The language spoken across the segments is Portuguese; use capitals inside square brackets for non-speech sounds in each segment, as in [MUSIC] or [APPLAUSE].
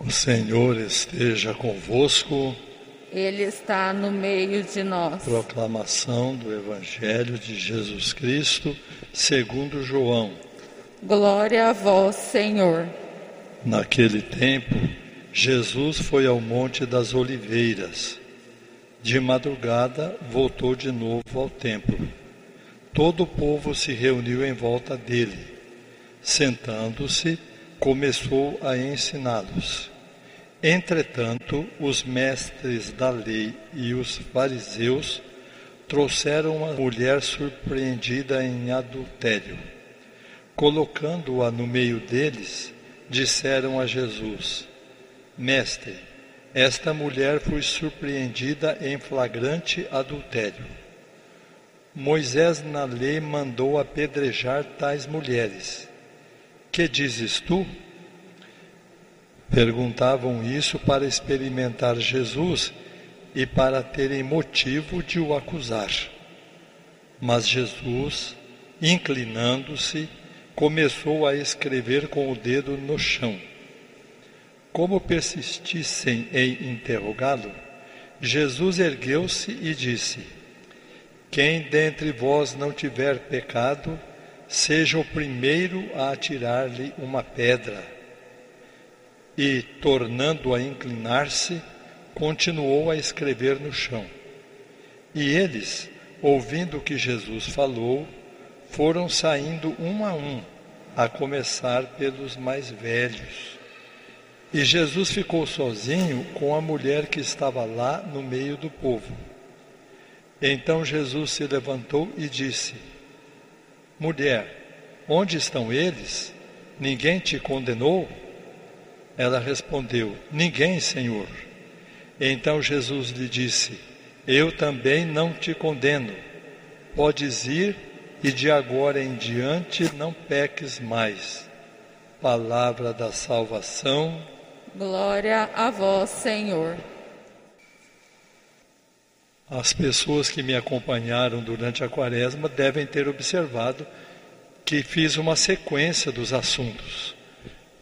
O Senhor esteja convosco. Ele está no meio de nós. Proclamação do Evangelho de Jesus Cristo, segundo João. Glória a vós, Senhor. Naquele tempo, Jesus foi ao Monte das Oliveiras. De madrugada, voltou de novo ao templo. Todo o povo se reuniu em volta dele. Sentando-se, começou a ensiná-los. Entretanto, os mestres da lei e os fariseus trouxeram uma mulher surpreendida em adultério. Colocando-a no meio deles, disseram a Jesus: Mestre, esta mulher foi surpreendida em flagrante adultério. Moisés na lei mandou apedrejar tais mulheres. Que dizes tu? Perguntavam isso para experimentar Jesus e para terem motivo de o acusar. Mas Jesus, inclinando-se, começou a escrever com o dedo no chão. Como persistissem em interrogá-lo, Jesus ergueu-se e disse: Quem dentre vós não tiver pecado, seja o primeiro a atirar-lhe uma pedra. E, tornando a inclinar-se, continuou a escrever no chão. E eles, ouvindo que Jesus falou, foram saindo um a um, a começar pelos mais velhos. E Jesus ficou sozinho com a mulher que estava lá no meio do povo. Então Jesus se levantou e disse: Mulher, onde estão eles? Ninguém te condenou? Ela respondeu: Ninguém, Senhor. Então Jesus lhe disse: Eu também não te condeno. Podes ir e de agora em diante não peques mais. Palavra da salvação. Glória a vós, Senhor. As pessoas que me acompanharam durante a quaresma devem ter observado que fiz uma sequência dos assuntos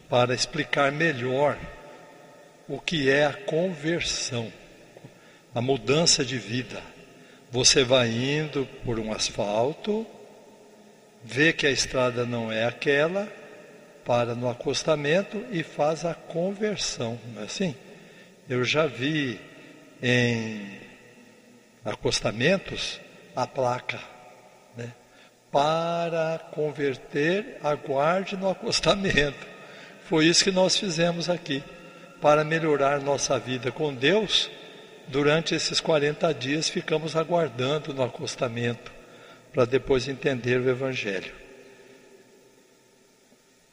para explicar melhor o que é a conversão, a mudança de vida. Você vai indo por um asfalto, vê que a estrada não é aquela, para no acostamento e faz a conversão, não é assim? Eu já vi em acostamentos a placa, né? Para converter, aguarde no acostamento. Foi isso que nós fizemos aqui, para melhorar nossa vida com Deus. Durante esses 40 dias ficamos aguardando no acostamento, para depois entender o Evangelho.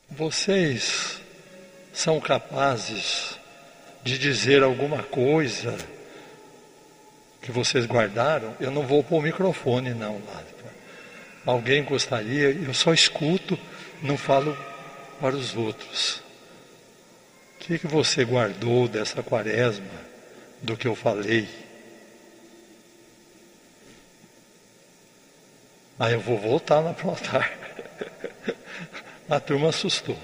Vocês são capazes de dizer alguma coisa que vocês guardaram, eu não vou pôr o microfone não lá. Alguém gostaria, eu só escuto, não falo para os outros. O que, que você guardou dessa quaresma, do que eu falei? Aí eu vou voltar lá para o altar. [LAUGHS] A turma assustou.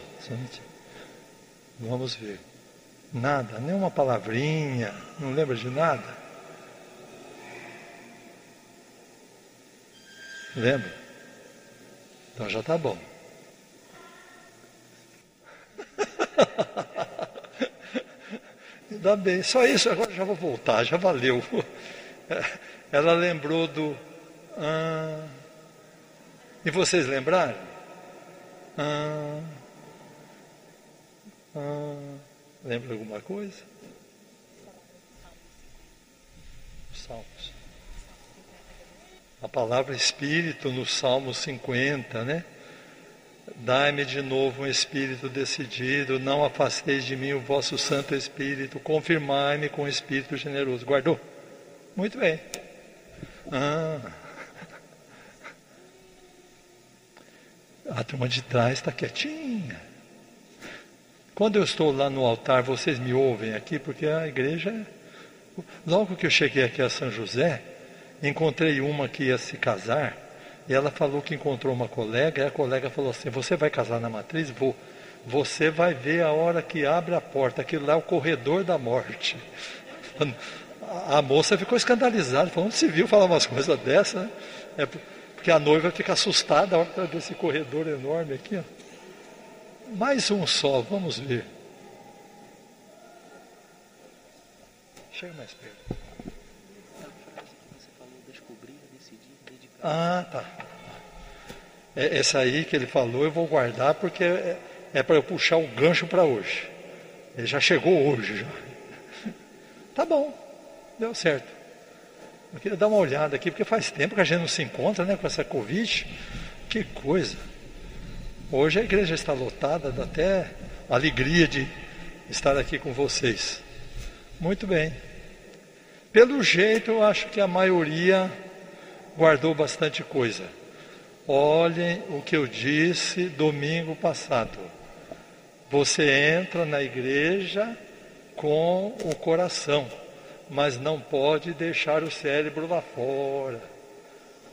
Vamos ver. Nada, nenhuma palavrinha, não lembra de nada? Lembra? Então já está bom. [LAUGHS] Ainda bem, só isso, agora já vou voltar, já valeu. [LAUGHS] Ela lembrou do. Ah, e vocês lembraram? Ah, ah, lembra alguma coisa? Salmos a palavra espírito no Salmo 50, né? Dai-me de novo um espírito decidido, não afasteis de mim o vosso Santo Espírito, confirmai-me com um espírito generoso. Guardou? Muito bem. Ah. A turma de trás está quietinha. Quando eu estou lá no altar, vocês me ouvem aqui, porque a igreja. É logo que eu cheguei aqui a São José, encontrei uma que ia se casar, e ela falou que encontrou uma colega, e a colega falou assim: Você vai casar na matriz? Vou. Você vai ver a hora que abre a porta, aquilo lá é o corredor da morte. [LAUGHS] A moça ficou escandalizada, falou, onde se viu falar umas coisas dessas, né? É porque a noiva fica assustada a hora desse corredor enorme aqui. Ó. Mais um só, vamos ver. Chega mais perto. Ah, tá. É, essa aí que ele falou eu vou guardar porque é, é para eu puxar o gancho para hoje. Ele já chegou hoje já. [LAUGHS] Tá bom, deu certo. Eu queria dar uma olhada aqui, porque faz tempo que a gente não se encontra né, com essa Covid. Que coisa. Hoje a igreja está lotada, dá até alegria de estar aqui com vocês. Muito bem. Pelo jeito, eu acho que a maioria guardou bastante coisa. Olhem o que eu disse domingo passado. Você entra na igreja com o coração, mas não pode deixar o cérebro lá fora.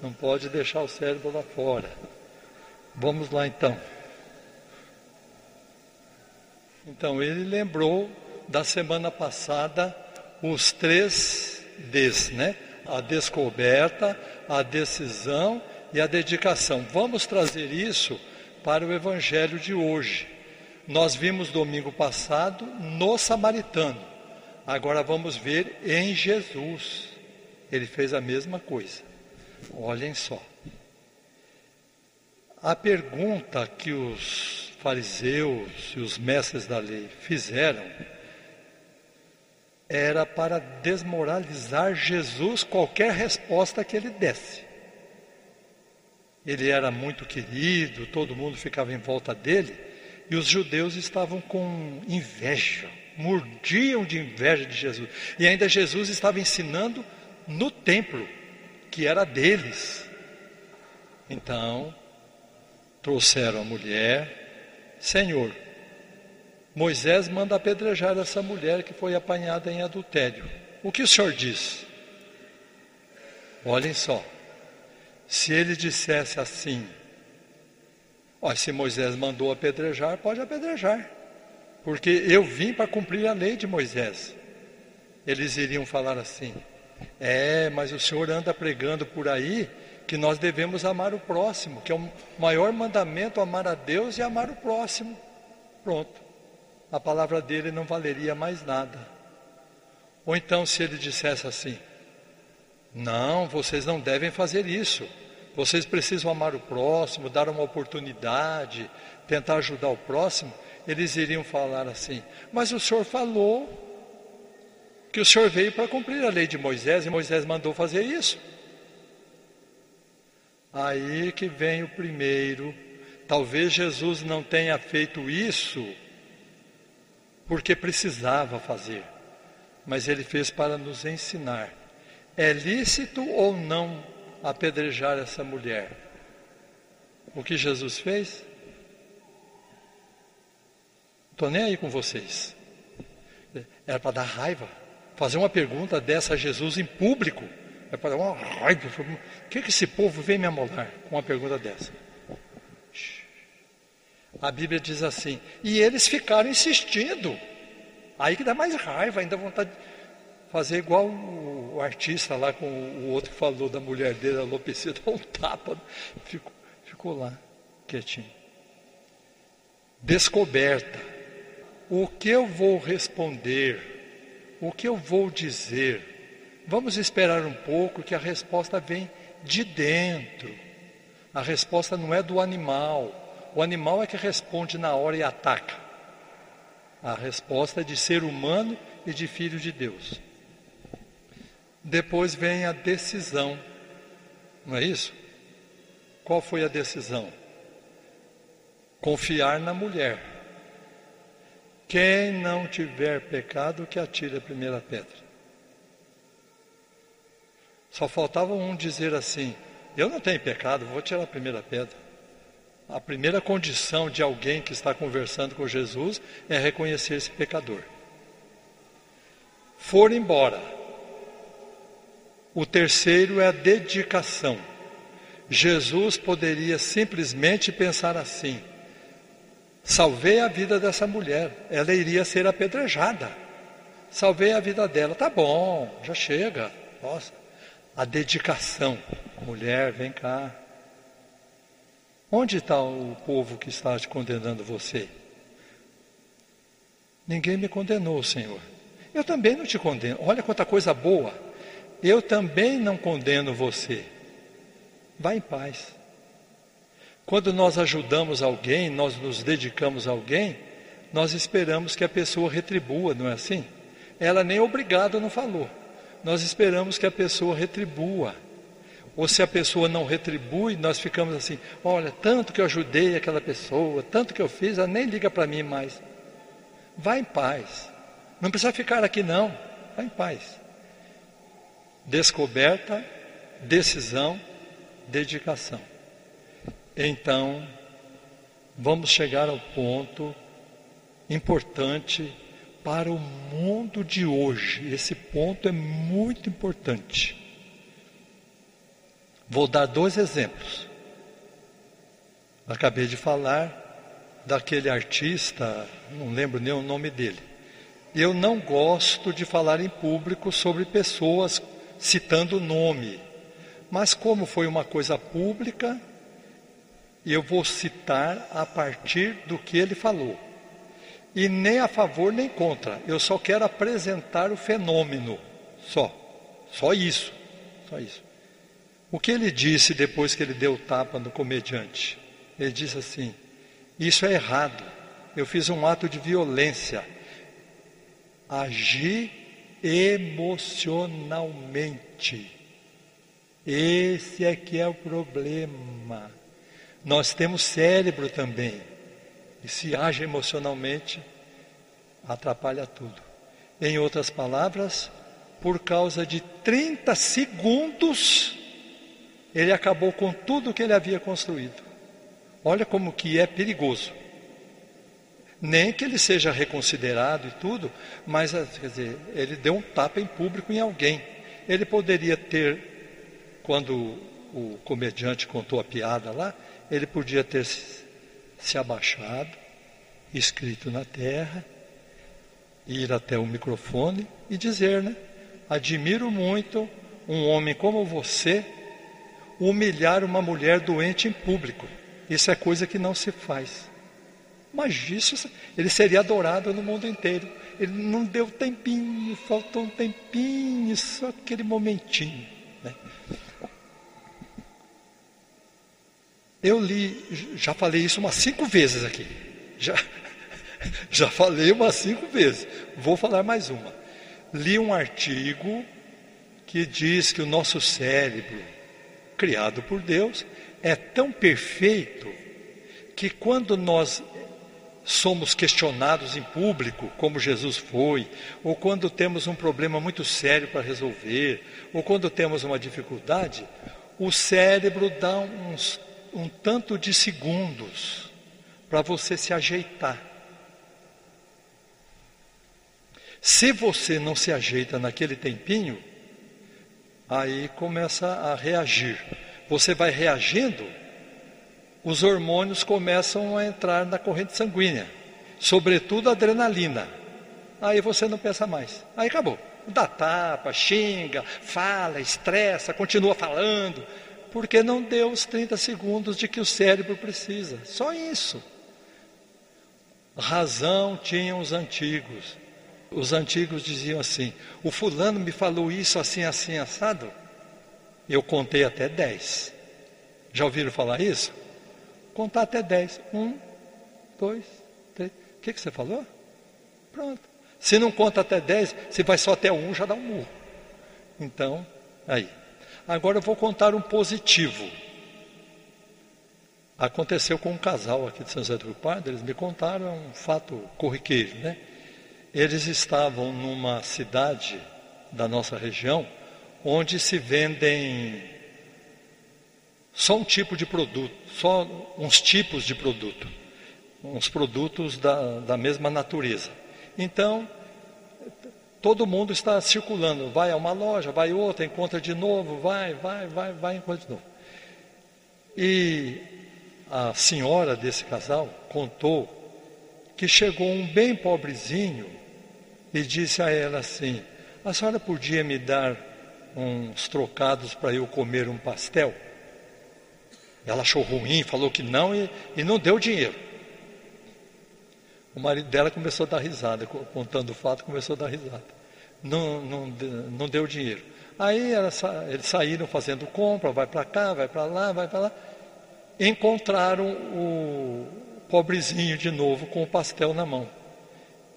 Não pode deixar o cérebro lá fora. Vamos lá então. Então ele lembrou da semana passada os três Ds, né? A descoberta, a decisão e a dedicação. Vamos trazer isso para o evangelho de hoje. Nós vimos domingo passado no samaritano. Agora vamos ver em Jesus. Ele fez a mesma coisa. Olhem só. A pergunta que os fariseus e os mestres da lei fizeram era para desmoralizar Jesus qualquer resposta que ele desse. Ele era muito querido, todo mundo ficava em volta dele, e os judeus estavam com inveja, mordiam de inveja de Jesus. E ainda Jesus estava ensinando no templo, que era deles. Então, trouxeram a mulher, Senhor, Moisés manda apedrejar essa mulher que foi apanhada em adultério. O que o senhor diz? Olhem só. Se ele dissesse assim, ó, se Moisés mandou apedrejar, pode apedrejar. Porque eu vim para cumprir a lei de Moisés. Eles iriam falar assim: É, mas o senhor anda pregando por aí que nós devemos amar o próximo, que é o maior mandamento amar a Deus e amar o próximo. Pronto a palavra dele não valeria mais nada. Ou então, se ele dissesse assim: Não, vocês não devem fazer isso. Vocês precisam amar o próximo, dar uma oportunidade, tentar ajudar o próximo. Eles iriam falar assim: Mas o senhor falou que o senhor veio para cumprir a lei de Moisés e Moisés mandou fazer isso. Aí que vem o primeiro. Talvez Jesus não tenha feito isso porque precisava fazer, mas ele fez para nos ensinar. É lícito ou não apedrejar essa mulher? O que Jesus fez? Estou nem aí com vocês. Era para dar raiva. Fazer uma pergunta dessa a Jesus em público. É para dar uma raiva. O que, que esse povo vem me amolar com uma pergunta dessa? A Bíblia diz assim: e eles ficaram insistindo. Aí que dá mais raiva, ainda vontade de fazer igual o, artista lá com o, o, outro que falou da mulher dele, a alopecia, [LAUGHS] dá um tapa. Ficou, ficou lá, quietinho. Descoberta. O que eu vou responder? O que eu vou dizer? Vamos esperar um pouco que a resposta vem de dentro. A resposta não é do animal o animal é que responde na hora e ataca. A resposta é de ser humano e de filho de Deus. Depois vem a decisão, não é isso? Qual foi a decisão? Confiar na mulher. Quem não tiver pecado, que atire a primeira pedra. Só faltava um dizer assim: Eu não tenho pecado, vou tirar a primeira pedra. A primeira condição de alguém que está conversando com Jesus é reconhecer-se pecador. For embora. O terceiro é a dedicação. Jesus poderia simplesmente pensar assim: Salvei a vida dessa mulher, ela iria ser apedrejada. Salvei a vida dela, tá bom, já chega. Nossa, a dedicação. Mulher, vem cá. Onde está o povo que está te condenando você? Ninguém me condenou, Senhor. Eu também não te condeno. Olha quanta coisa boa. Eu também não condeno você. Vá em paz. Quando nós ajudamos alguém, nós nos dedicamos a alguém, nós esperamos que a pessoa retribua, não é assim? Ela nem obrigado não falou. Nós esperamos que a pessoa retribua. Ou se a pessoa não retribui, nós ficamos assim: olha, tanto que eu ajudei aquela pessoa, tanto que eu fiz, ela nem liga para mim mais. Vá em paz. Não precisa ficar aqui, não. Vá em paz. Descoberta, decisão, dedicação. Então, vamos chegar ao ponto importante para o mundo de hoje. Esse ponto é muito importante. Vou dar dois exemplos. Acabei de falar daquele artista, não lembro nem o nome dele. Eu não gosto de falar em público sobre pessoas citando nome, mas como foi uma coisa pública, eu vou citar a partir do que ele falou. E nem a favor nem contra, eu só quero apresentar o fenômeno, só, só isso, só isso. O que ele disse depois que ele deu o tapa no comediante? Ele disse assim: Isso é errado, eu fiz um ato de violência, agi emocionalmente. Esse é que é o problema. Nós temos cérebro também. E se age emocionalmente, atrapalha tudo. Em outras palavras, por causa de 30 segundos, ele acabou com tudo que ele havia construído. Olha como que é perigoso. Nem que ele seja reconsiderado e tudo, mas quer dizer, ele deu um tapa em público em alguém. Ele poderia ter, quando o comediante contou a piada lá, ele podia ter se abaixado, escrito na terra, ir até o microfone e dizer, né? Admiro muito um homem como você humilhar uma mulher doente em público. Isso é coisa que não se faz. Mas isso, ele seria adorado no mundo inteiro. Ele não deu tempinho, faltou um tempinho, só aquele momentinho. Né? Eu li, já falei isso umas cinco vezes aqui. Já, [LAUGHS] já falei umas cinco vezes. Vou falar mais uma. Li um artigo que diz que o nosso cérebro, criado por Deus, é tão perfeito que quando nós somos questionados em público, como Jesus foi, ou quando temos um problema muito sério para resolver, ou quando temos uma dificuldade, o cérebro dá uns um tanto de segundos para você se ajeitar. Se você não se ajeita naquele tempinho, aí começa a reagir. Você vai reagindo, os hormônios começam a entrar na corrente sanguínea, sobretudo a adrenalina. Aí você não pensa mais. Aí acabou. Dá tapa, xinga, fala, estressa, continua falando porque não deu os 30 segundos de que o cérebro precisa. Só isso. Razão tinham os antigos. Os antigos diziam assim: o fulano me falou isso assim, assim, assado. Eu contei até 10. Já ouviram falar isso? Contar até 10. Um, dois, três. O que, que você falou? Pronto. Se não conta até 10, se vai só até um, já dá um murro. Então, aí. Agora eu vou contar um positivo. Aconteceu com um casal aqui de São José do Rio Pardo, eles me contaram, um fato corriqueiro, né? Eles estavam numa cidade da nossa região onde se vendem só um tipo de produto, só uns tipos de produto, uns produtos da, da mesma natureza. Então, Todo mundo está circulando, vai a uma loja, vai outra, encontra de novo, vai, vai, vai, vai, encontra de novo. E a senhora desse casal contou que chegou um bem pobrezinho e disse a ela assim: A senhora podia me dar uns trocados para eu comer um pastel? Ela achou ruim, falou que não e, e não deu dinheiro. O marido dela começou a dar risada, contando o fato, começou a dar risada. Não, não, não deu dinheiro. Aí ela, eles saíram fazendo compra, vai para cá, vai para lá, vai para lá. Encontraram o pobrezinho de novo com o pastel na mão.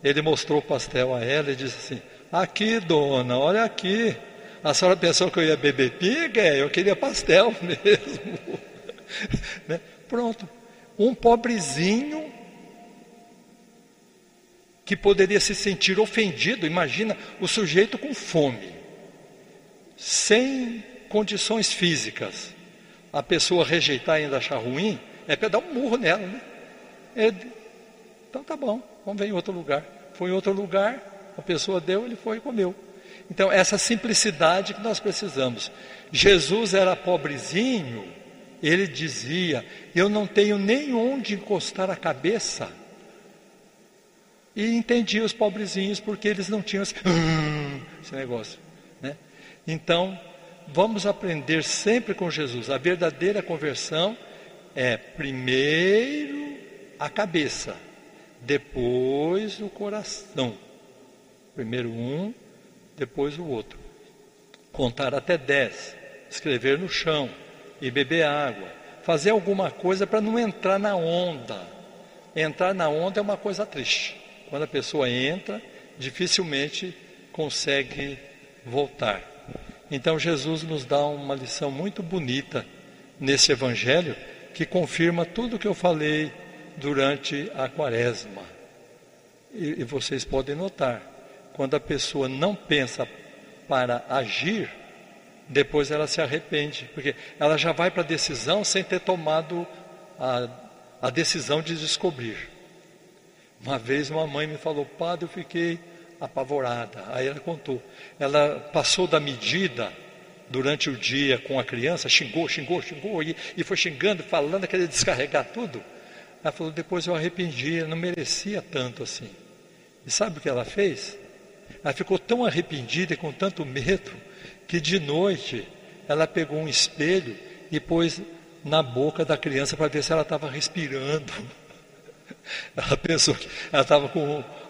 Ele mostrou o pastel a ela e disse assim: Aqui, dona, olha aqui. A senhora pensou que eu ia beber piga? Eu queria pastel [LAUGHS] mesmo. [LAUGHS] né? Pronto. Um pobrezinho que poderia se sentir ofendido, imagina o sujeito com fome, sem condições físicas, a pessoa rejeitar e ainda achar ruim, é para dar um murro nela, né? Ele, então tá bom, vamos ver em outro lugar. Foi em outro lugar, a pessoa deu, ele foi e comeu. Então, essa simplicidade que nós precisamos. Jesus era pobrezinho, ele dizia: Eu não tenho nem onde encostar a cabeça. E entendia os pobrezinhos porque eles não tinham esse, [LAUGHS] esse negócio. Né? Então, vamos aprender sempre com Jesus. A verdadeira conversão é primeiro a cabeça, depois o coração. Primeiro um, depois o outro. Contar até dez, escrever no chão e beber água. Fazer alguma coisa para não entrar na onda. Entrar na onda é uma coisa triste. Quando a pessoa entra, dificilmente consegue voltar. Então Jesus nos dá uma lição muito bonita nesse evangelho que confirma tudo o que eu falei durante a quaresma. E, e vocês podem notar, quando a pessoa não pensa para agir, depois ela se arrepende, porque ela já vai para a decisão sem ter tomado a, a decisão de descobrir. Uma vez uma mãe me falou, padre, eu fiquei apavorada. Aí ela contou. Ela passou da medida durante o dia com a criança, xingou, xingou, xingou, e, e foi xingando, falando, queria descarregar tudo. Ela falou: depois eu arrependi, eu não merecia tanto assim. E sabe o que ela fez? Ela ficou tão arrependida e com tanto medo que de noite ela pegou um espelho e pôs na boca da criança para ver se ela estava respirando. [LAUGHS] Ela pensou que ela estava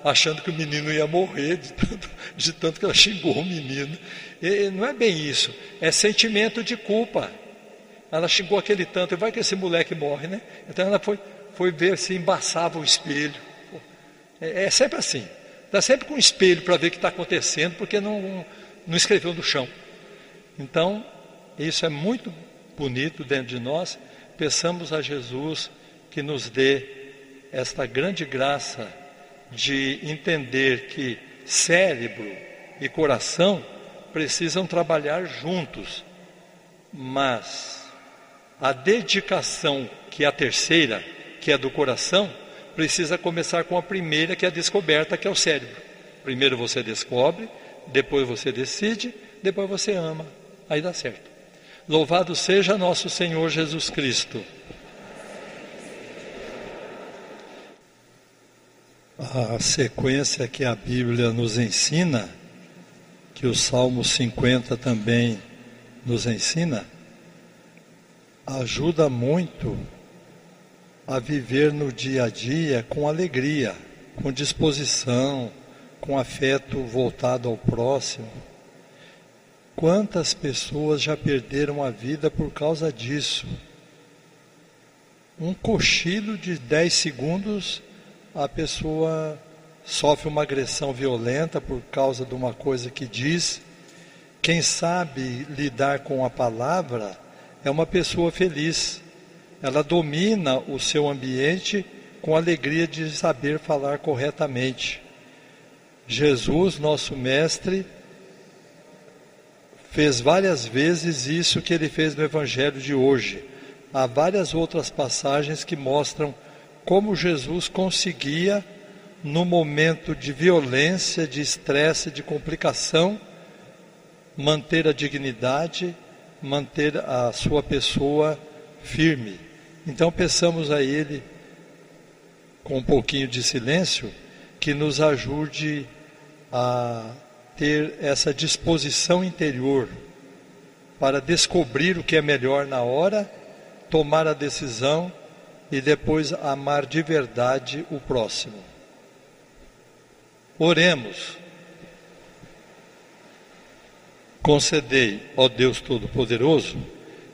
achando que o menino ia morrer de tanto, de tanto que ela xingou o menino. E não é bem isso, é sentimento de culpa. Ela xingou aquele tanto, e vai que esse moleque morre, né? Então ela foi foi ver se embaçava o espelho. É, é sempre assim. Está sempre com o espelho para ver o que está acontecendo, porque não, não escreveu no chão. Então, isso é muito bonito dentro de nós. Peçamos a Jesus que nos dê esta grande graça de entender que cérebro e coração precisam trabalhar juntos, mas a dedicação, que é a terceira, que é do coração, precisa começar com a primeira, que é a descoberta, que é o cérebro. Primeiro você descobre, depois você decide, depois você ama. Aí dá certo. Louvado seja nosso Senhor Jesus Cristo. A sequência que a Bíblia nos ensina, que o Salmo 50 também nos ensina, ajuda muito a viver no dia a dia com alegria, com disposição, com afeto voltado ao próximo. Quantas pessoas já perderam a vida por causa disso? Um cochilo de 10 segundos, a pessoa sofre uma agressão violenta por causa de uma coisa que diz. Quem sabe lidar com a palavra é uma pessoa feliz ela domina o seu ambiente com alegria de saber falar corretamente. Jesus, nosso Mestre, fez várias vezes isso que ele fez no Evangelho de hoje. Há várias outras passagens que mostram como Jesus conseguia, no momento de violência, de estresse, de complicação, manter a dignidade, manter a sua pessoa firme. Então peçamos a Ele com um pouquinho de silêncio, que nos ajude a ter essa disposição interior para descobrir o que é melhor na hora, tomar a decisão e depois amar de verdade o próximo. Oremos. Concedei, ó Deus Todo-Poderoso,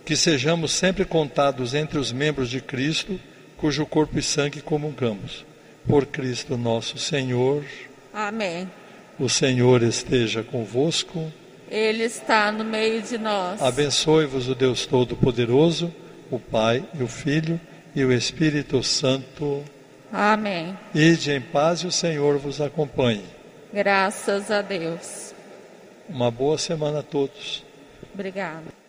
que sejamos sempre contados entre os membros de Cristo, cujo corpo e sangue comungamos. Por Cristo nosso Senhor. Amém. O Senhor esteja convosco. Ele está no meio de nós. Abençoe-vos o Deus Todo-Poderoso, o Pai e o Filho e o Espírito Santo. Amém. Ide em paz e o Senhor vos acompanhe. Graças a Deus. Uma boa semana a todos. Obrigada.